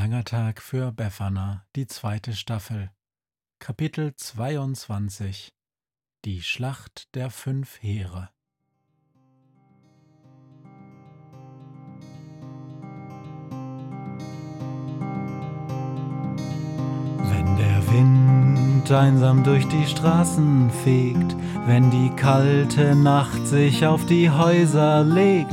langer Tag für Befana, die zweite Staffel. Kapitel 22 Die Schlacht der fünf Heere. Wenn der Wind einsam durch die Straßen fegt, wenn die kalte Nacht sich auf die Häuser legt,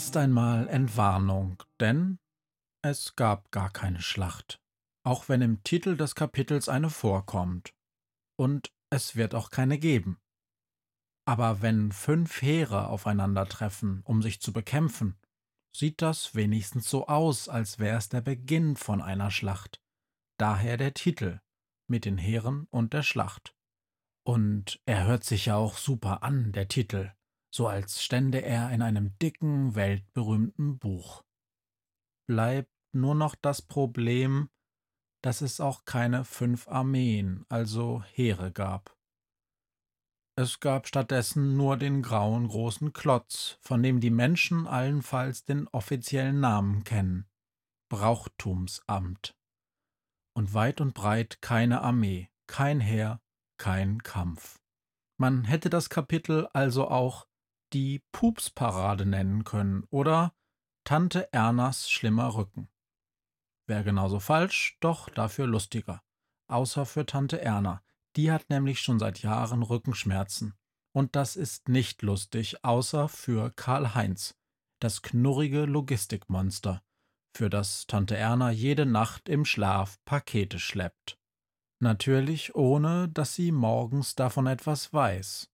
Zuerst einmal Entwarnung, denn es gab gar keine Schlacht, auch wenn im Titel des Kapitels eine vorkommt. Und es wird auch keine geben. Aber wenn fünf Heere aufeinandertreffen, um sich zu bekämpfen, sieht das wenigstens so aus, als wäre es der Beginn von einer Schlacht. Daher der Titel mit den Heeren und der Schlacht. Und er hört sich ja auch super an, der Titel so als stände er in einem dicken, weltberühmten Buch. Bleibt nur noch das Problem, dass es auch keine fünf Armeen, also Heere gab. Es gab stattdessen nur den grauen großen Klotz, von dem die Menschen allenfalls den offiziellen Namen kennen Brauchtumsamt. Und weit und breit keine Armee, kein Heer, kein Kampf. Man hätte das Kapitel also auch die Pupsparade nennen können oder Tante Ernas schlimmer Rücken. Wäre genauso falsch, doch dafür lustiger. Außer für Tante Erna. Die hat nämlich schon seit Jahren Rückenschmerzen. Und das ist nicht lustig, außer für Karl-Heinz, das knurrige Logistikmonster, für das Tante Erna jede Nacht im Schlaf Pakete schleppt. Natürlich ohne, dass sie morgens davon etwas weiß.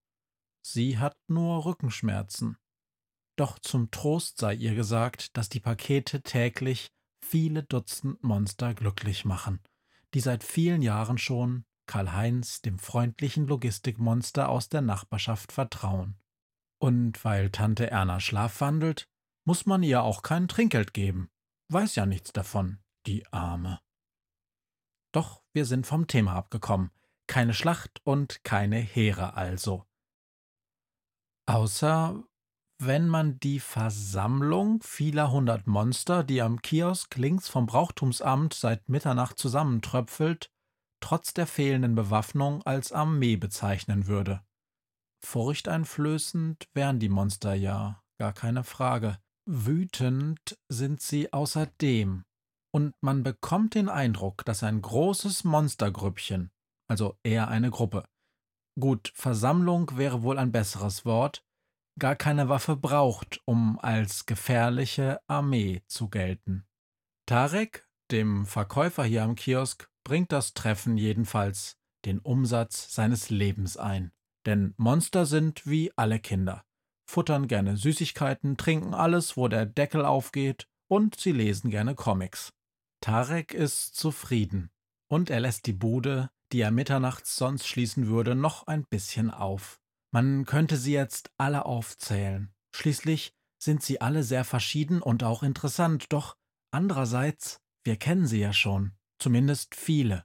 Sie hat nur Rückenschmerzen. Doch zum Trost sei ihr gesagt, dass die Pakete täglich viele Dutzend Monster glücklich machen, die seit vielen Jahren schon Karl-Heinz, dem freundlichen Logistikmonster aus der Nachbarschaft, vertrauen. Und weil Tante Erna schlafwandelt, muss man ihr auch kein Trinkgeld geben. Weiß ja nichts davon, die Arme. Doch wir sind vom Thema abgekommen. Keine Schlacht und keine Heere also. Außer wenn man die Versammlung vieler hundert Monster, die am Kiosk links vom Brauchtumsamt seit Mitternacht zusammentröpfelt, trotz der fehlenden Bewaffnung als Armee bezeichnen würde. Furchteinflößend wären die Monster ja, gar keine Frage. Wütend sind sie außerdem, und man bekommt den Eindruck, dass ein großes Monstergrüppchen, also eher eine Gruppe, gut, Versammlung wäre wohl ein besseres Wort, gar keine Waffe braucht, um als gefährliche Armee zu gelten. Tarek, dem Verkäufer hier am Kiosk, bringt das Treffen jedenfalls den Umsatz seines Lebens ein. Denn Monster sind wie alle Kinder, futtern gerne Süßigkeiten, trinken alles, wo der Deckel aufgeht, und sie lesen gerne Comics. Tarek ist zufrieden, und er lässt die Bude die er mitternachts sonst schließen würde, noch ein bisschen auf. Man könnte sie jetzt alle aufzählen. Schließlich sind sie alle sehr verschieden und auch interessant, doch andererseits, wir kennen sie ja schon, zumindest viele.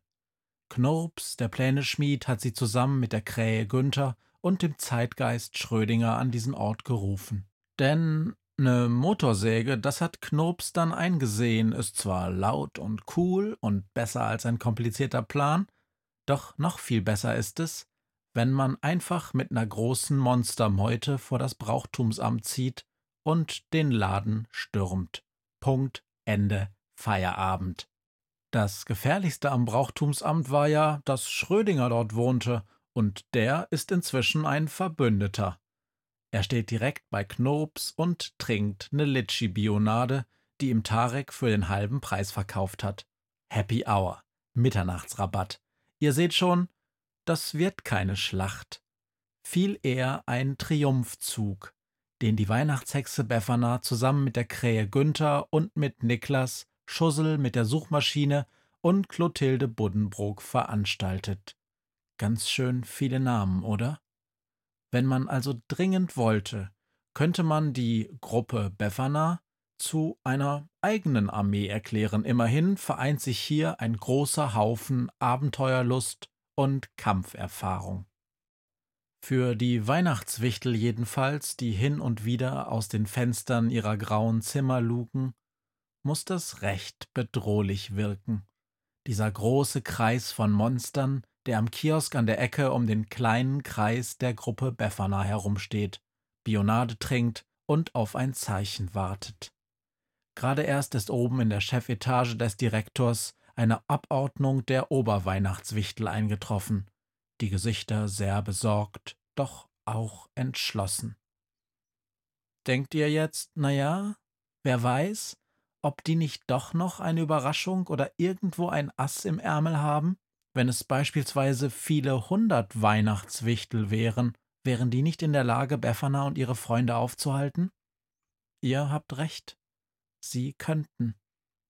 Knurps, der Pläneschmied, hat sie zusammen mit der Krähe Günther und dem Zeitgeist Schrödinger an diesen Ort gerufen. Denn ne Motorsäge, das hat Knurps dann eingesehen, ist zwar laut und cool und besser als ein komplizierter Plan, doch noch viel besser ist es, wenn man einfach mit ner großen Monstermeute vor das Brauchtumsamt zieht und den Laden stürmt. Punkt, Ende, Feierabend. Das Gefährlichste am Brauchtumsamt war ja, dass Schrödinger dort wohnte, und der ist inzwischen ein Verbündeter. Er steht direkt bei Knobs und trinkt ne Litschi-Bionade, die ihm Tarek für den halben Preis verkauft hat. Happy Hour, Mitternachtsrabatt. Ihr seht schon, das wird keine Schlacht. Viel eher ein Triumphzug, den die Weihnachtshexe Befana zusammen mit der Krähe Günther und mit Niklas, Schussel mit der Suchmaschine und Clotilde Buddenbrook veranstaltet. Ganz schön viele Namen, oder? Wenn man also dringend wollte, könnte man die Gruppe Befana zu einer eigenen Armee erklären. Immerhin vereint sich hier ein großer Haufen Abenteuerlust und Kampferfahrung. Für die Weihnachtswichtel jedenfalls, die hin und wieder aus den Fenstern ihrer grauen Zimmer lugen, muss das recht bedrohlich wirken. Dieser große Kreis von Monstern, der am Kiosk an der Ecke um den kleinen Kreis der Gruppe Befana herumsteht, Bionade trinkt und auf ein Zeichen wartet. Gerade erst ist oben in der Chefetage des Direktors eine Abordnung der Oberweihnachtswichtel eingetroffen, die Gesichter sehr besorgt, doch auch entschlossen. Denkt ihr jetzt, na ja, wer weiß, ob die nicht doch noch eine Überraschung oder irgendwo ein Ass im Ärmel haben? Wenn es beispielsweise viele hundert Weihnachtswichtel wären, wären die nicht in der Lage, Befana und ihre Freunde aufzuhalten? Ihr habt recht. Sie könnten,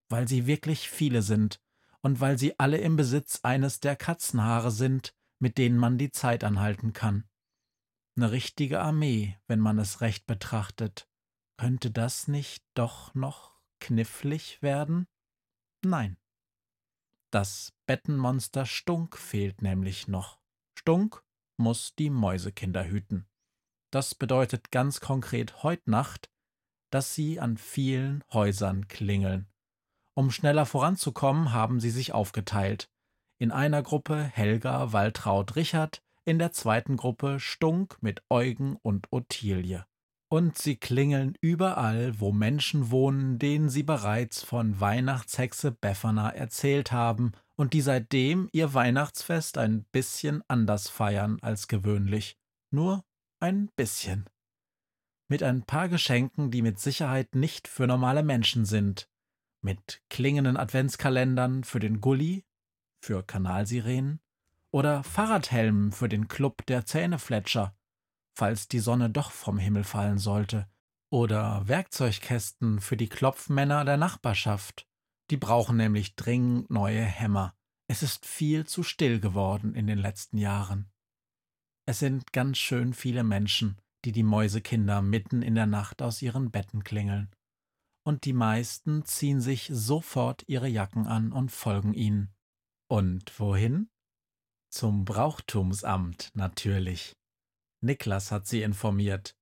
weil sie wirklich viele sind und weil sie alle im Besitz eines der Katzenhaare sind, mit denen man die Zeit anhalten kann. Eine richtige Armee, wenn man es recht betrachtet. Könnte das nicht doch noch knifflig werden? Nein. Das Bettenmonster Stunk fehlt nämlich noch. Stunk muss die Mäusekinder hüten. Das bedeutet ganz konkret heut Nacht, dass sie an vielen Häusern klingeln. Um schneller voranzukommen, haben sie sich aufgeteilt. In einer Gruppe Helga, Waltraud, Richard, in der zweiten Gruppe Stunk mit Eugen und Ottilie. Und sie klingeln überall, wo Menschen wohnen, denen sie bereits von Weihnachtshexe Befana erzählt haben und die seitdem ihr Weihnachtsfest ein bisschen anders feiern als gewöhnlich. Nur ein bisschen. Mit ein paar Geschenken, die mit Sicherheit nicht für normale Menschen sind. Mit klingenden Adventskalendern für den Gully, für Kanalsirenen oder Fahrradhelmen für den Club der Zähnefletscher, falls die Sonne doch vom Himmel fallen sollte, oder Werkzeugkästen für die Klopfmänner der Nachbarschaft. Die brauchen nämlich dringend neue Hämmer. Es ist viel zu still geworden in den letzten Jahren. Es sind ganz schön viele Menschen, die die Mäusekinder mitten in der Nacht aus ihren Betten klingeln. Und die meisten ziehen sich sofort ihre Jacken an und folgen ihnen. Und wohin? Zum Brauchtumsamt natürlich. Niklas hat sie informiert.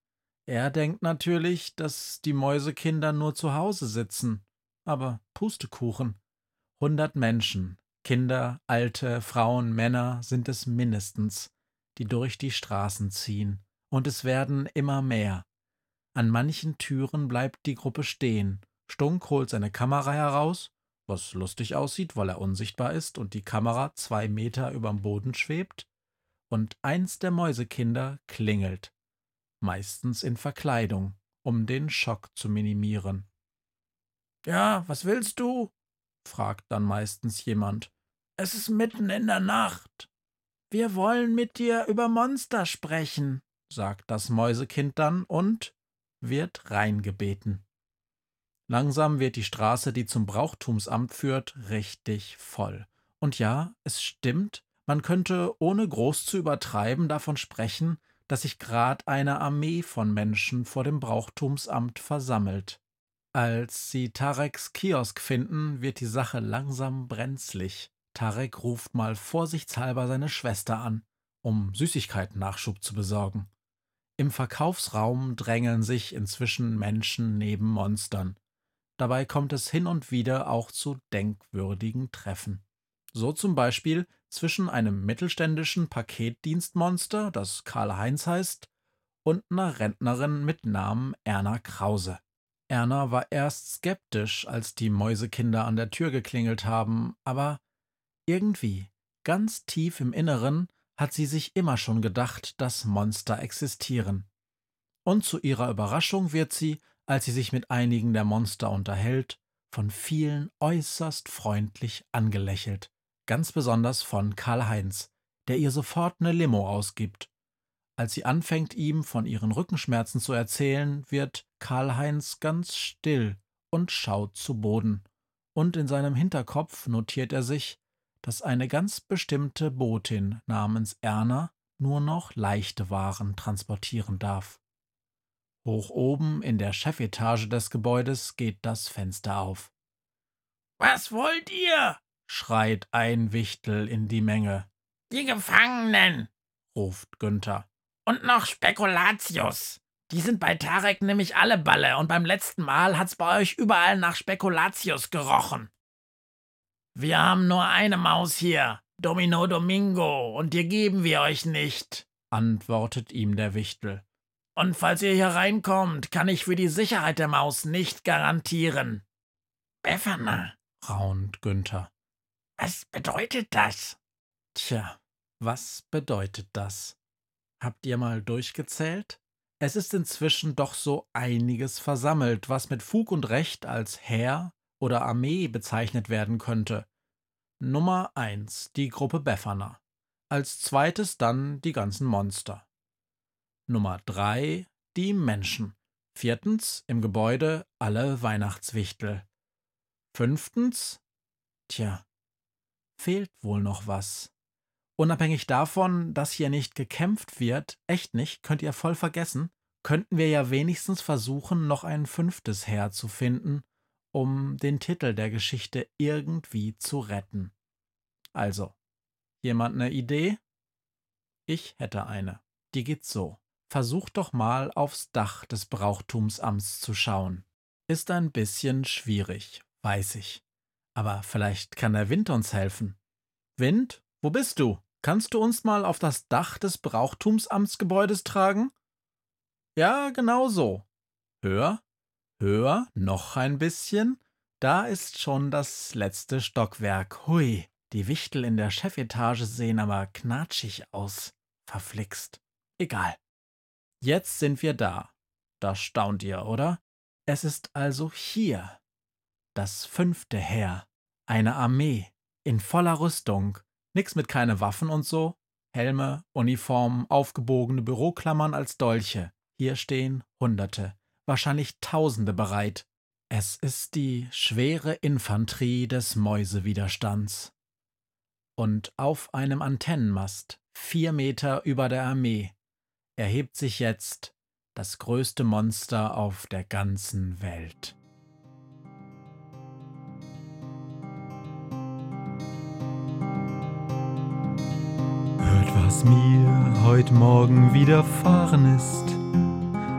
Er denkt natürlich, dass die Mäusekinder nur zu Hause sitzen. Aber Pustekuchen. Hundert Menschen, Kinder, Alte, Frauen, Männer sind es mindestens, die durch die Straßen ziehen. Und es werden immer mehr. An manchen Türen bleibt die Gruppe stehen. Stunk holt seine Kamera heraus was lustig aussieht, weil er unsichtbar ist und die Kamera zwei Meter überm Boden schwebt, und eins der Mäusekinder klingelt, meistens in Verkleidung, um den Schock zu minimieren. Ja, was willst du? fragt dann meistens jemand. Es ist mitten in der Nacht. Wir wollen mit dir über Monster sprechen, sagt das Mäusekind dann und wird reingebeten. Langsam wird die Straße, die zum Brauchtumsamt führt, richtig voll. Und ja, es stimmt, man könnte, ohne groß zu übertreiben, davon sprechen, dass sich grad eine Armee von Menschen vor dem Brauchtumsamt versammelt. Als sie Tareks Kiosk finden, wird die Sache langsam brenzlig. Tarek ruft mal vorsichtshalber seine Schwester an, um Süßigkeiten-Nachschub zu besorgen. Im Verkaufsraum drängeln sich inzwischen Menschen neben Monstern. Dabei kommt es hin und wieder auch zu denkwürdigen Treffen. So zum Beispiel zwischen einem mittelständischen Paketdienstmonster, das Karl-Heinz heißt, und einer Rentnerin mit Namen Erna Krause. Erna war erst skeptisch, als die Mäusekinder an der Tür geklingelt haben, aber irgendwie, ganz tief im Inneren, hat sie sich immer schon gedacht, dass Monster existieren. Und zu ihrer Überraschung wird sie, als sie sich mit einigen der Monster unterhält, von vielen äußerst freundlich angelächelt, ganz besonders von Karl-Heinz, der ihr sofort eine Limo ausgibt. Als sie anfängt, ihm von ihren Rückenschmerzen zu erzählen, wird Karl-Heinz ganz still und schaut zu Boden, und in seinem Hinterkopf notiert er sich, dass eine ganz bestimmte Botin namens Erna nur noch leichte Waren transportieren darf. Hoch oben in der Chefetage des Gebäudes geht das Fenster auf. Was wollt ihr? schreit ein Wichtel in die Menge. Die Gefangenen, ruft Günther. Und noch Spekulatius. Die sind bei Tarek nämlich alle Balle und beim letzten Mal hat's bei euch überall nach Spekulatius gerochen. Wir haben nur eine Maus hier, Domino Domingo, und die geben wir euch nicht, antwortet ihm der Wichtel. Und falls ihr hier reinkommt, kann ich für die Sicherheit der Maus nicht garantieren. Befana, raunt Günther. Was bedeutet das? Tja, was bedeutet das? Habt ihr mal durchgezählt? Es ist inzwischen doch so einiges versammelt, was mit Fug und Recht als Heer oder Armee bezeichnet werden könnte. Nummer 1 die Gruppe Befana. Als zweites dann die ganzen Monster. Nummer 3 die Menschen. Viertens im Gebäude alle Weihnachtswichtel. Fünftens, tja, fehlt wohl noch was. Unabhängig davon, dass hier nicht gekämpft wird, echt nicht, könnt ihr voll vergessen, könnten wir ja wenigstens versuchen, noch ein fünftes Heer zu finden, um den Titel der Geschichte irgendwie zu retten. Also, jemand eine Idee? Ich hätte eine. Die geht so. Versucht doch mal aufs Dach des Brauchtumsamts zu schauen. Ist ein bisschen schwierig, weiß ich. Aber vielleicht kann der Wind uns helfen. Wind, wo bist du? Kannst du uns mal auf das Dach des Brauchtumsamtsgebäudes tragen? Ja, genau so. Höher, höher, noch ein bisschen. Da ist schon das letzte Stockwerk. Hui, die Wichtel in der Chefetage sehen aber knatschig aus. Verflixt. Egal. Jetzt sind wir da. Da staunt ihr, oder? Es ist also hier. Das fünfte Heer. Eine Armee. In voller Rüstung. Nix mit keine Waffen und so. Helme, Uniformen, aufgebogene Büroklammern als Dolche. Hier stehen Hunderte, wahrscheinlich Tausende bereit. Es ist die schwere Infanterie des Mäusewiderstands. Und auf einem Antennenmast, vier Meter über der Armee, erhebt sich jetzt das größte Monster auf der ganzen Welt. was mir heut Morgen widerfahren ist.